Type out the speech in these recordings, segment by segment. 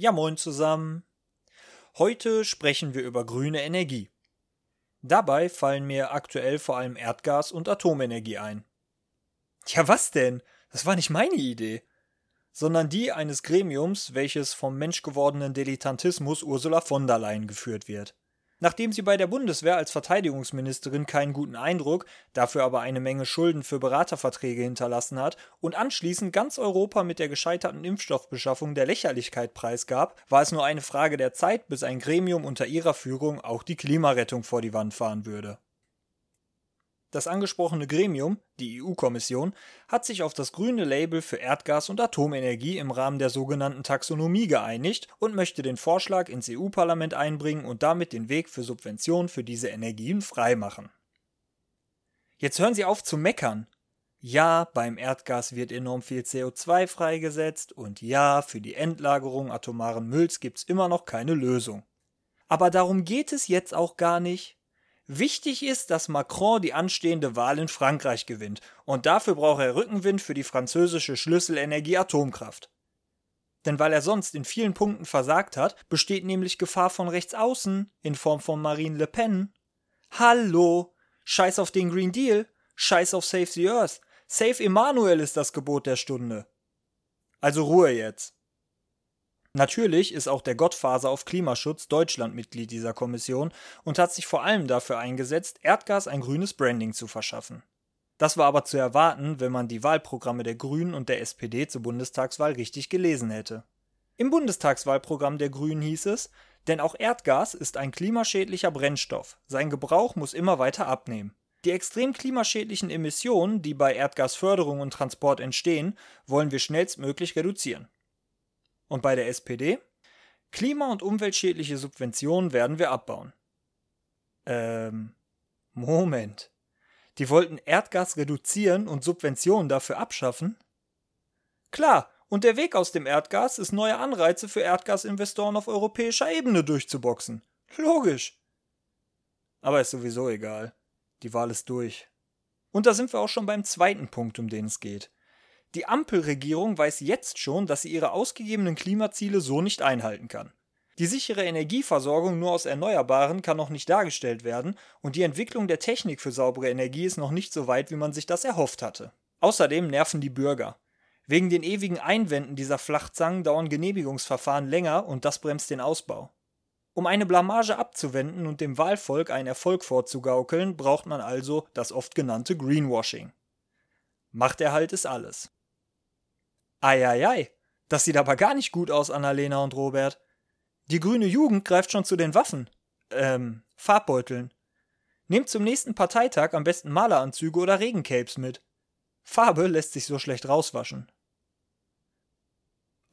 Ja, moin zusammen. Heute sprechen wir über grüne Energie. Dabei fallen mir aktuell vor allem Erdgas und Atomenergie ein. Ja, was denn? Das war nicht meine Idee, sondern die eines Gremiums, welches vom menschgewordenen Dilettantismus Ursula von der Leyen geführt wird. Nachdem sie bei der Bundeswehr als Verteidigungsministerin keinen guten Eindruck, dafür aber eine Menge Schulden für Beraterverträge hinterlassen hat und anschließend ganz Europa mit der gescheiterten Impfstoffbeschaffung der Lächerlichkeit preisgab, war es nur eine Frage der Zeit, bis ein Gremium unter ihrer Führung auch die Klimarettung vor die Wand fahren würde. Das angesprochene Gremium, die EU-Kommission, hat sich auf das grüne Label für Erdgas und Atomenergie im Rahmen der sogenannten Taxonomie geeinigt und möchte den Vorschlag ins EU-Parlament einbringen und damit den Weg für Subventionen für diese Energien freimachen. Jetzt hören Sie auf zu meckern. Ja, beim Erdgas wird enorm viel CO2 freigesetzt und ja, für die Endlagerung atomaren Mülls gibt's immer noch keine Lösung. Aber darum geht es jetzt auch gar nicht. Wichtig ist, dass Macron die anstehende Wahl in Frankreich gewinnt, und dafür braucht er Rückenwind für die französische Schlüsselenergie Atomkraft. Denn weil er sonst in vielen Punkten versagt hat, besteht nämlich Gefahr von rechts außen in Form von Marine Le Pen. Hallo, scheiß auf den Green Deal, scheiß auf Save the Earth, Save Emmanuel ist das Gebot der Stunde. Also Ruhe jetzt. Natürlich ist auch der Gottfaser auf Klimaschutz Deutschland Mitglied dieser Kommission und hat sich vor allem dafür eingesetzt, Erdgas ein grünes Branding zu verschaffen. Das war aber zu erwarten, wenn man die Wahlprogramme der Grünen und der SPD zur Bundestagswahl richtig gelesen hätte. Im Bundestagswahlprogramm der Grünen hieß es, denn auch Erdgas ist ein klimaschädlicher Brennstoff, sein Gebrauch muss immer weiter abnehmen. Die extrem klimaschädlichen Emissionen, die bei Erdgasförderung und Transport entstehen, wollen wir schnellstmöglich reduzieren. Und bei der SPD? Klima- und umweltschädliche Subventionen werden wir abbauen. Ähm, Moment. Die wollten Erdgas reduzieren und Subventionen dafür abschaffen? Klar, und der Weg aus dem Erdgas ist neue Anreize für Erdgasinvestoren auf europäischer Ebene durchzuboxen. Logisch. Aber ist sowieso egal. Die Wahl ist durch. Und da sind wir auch schon beim zweiten Punkt, um den es geht. Die Ampelregierung weiß jetzt schon, dass sie ihre ausgegebenen Klimaziele so nicht einhalten kann. Die sichere Energieversorgung nur aus Erneuerbaren kann noch nicht dargestellt werden und die Entwicklung der Technik für saubere Energie ist noch nicht so weit, wie man sich das erhofft hatte. Außerdem nerven die Bürger. Wegen den ewigen Einwänden dieser Flachzangen dauern Genehmigungsverfahren länger und das bremst den Ausbau. Um eine Blamage abzuwenden und dem Wahlvolk einen Erfolg vorzugaukeln, braucht man also das oft genannte Greenwashing. Machterhalt ist alles. Eieiei, das sieht aber gar nicht gut aus, Annalena und Robert. Die grüne Jugend greift schon zu den Waffen. Ähm, Farbbeuteln. Nehmt zum nächsten Parteitag am besten Maleranzüge oder Regencapes mit. Farbe lässt sich so schlecht rauswaschen.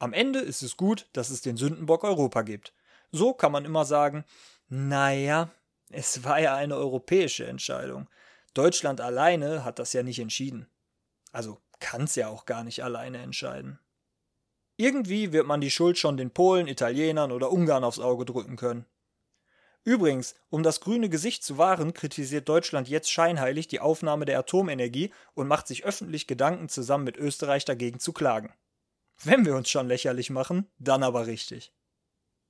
Am Ende ist es gut, dass es den Sündenbock Europa gibt. So kann man immer sagen, naja, es war ja eine europäische Entscheidung. Deutschland alleine hat das ja nicht entschieden. Also kann es ja auch gar nicht alleine entscheiden. Irgendwie wird man die Schuld schon den Polen, Italienern oder Ungarn aufs Auge drücken können. Übrigens, um das grüne Gesicht zu wahren, kritisiert Deutschland jetzt scheinheilig die Aufnahme der Atomenergie und macht sich öffentlich Gedanken, zusammen mit Österreich dagegen zu klagen. Wenn wir uns schon lächerlich machen, dann aber richtig.